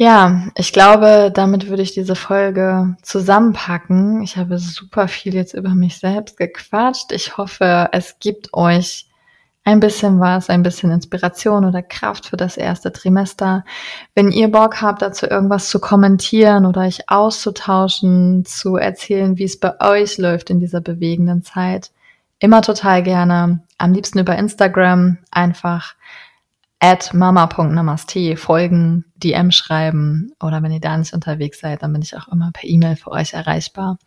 A: Ja, ich glaube, damit würde ich diese Folge zusammenpacken. Ich habe super viel jetzt über mich selbst gequatscht. Ich hoffe, es gibt euch ein bisschen was, ein bisschen Inspiration oder Kraft für das erste Trimester. Wenn ihr Bock habt, dazu irgendwas zu kommentieren oder euch auszutauschen, zu erzählen, wie es bei euch läuft in dieser bewegenden Zeit, immer total gerne. Am liebsten über Instagram einfach at mama.namaste folgen, DM schreiben oder wenn ihr da nicht unterwegs seid, dann bin ich auch immer per E-Mail für euch erreichbar.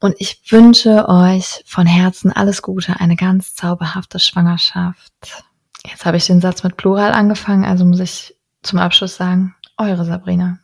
A: Und ich wünsche euch von Herzen alles Gute, eine ganz zauberhafte Schwangerschaft. Jetzt habe ich den Satz mit Plural angefangen, also muss ich zum Abschluss sagen, eure Sabrina.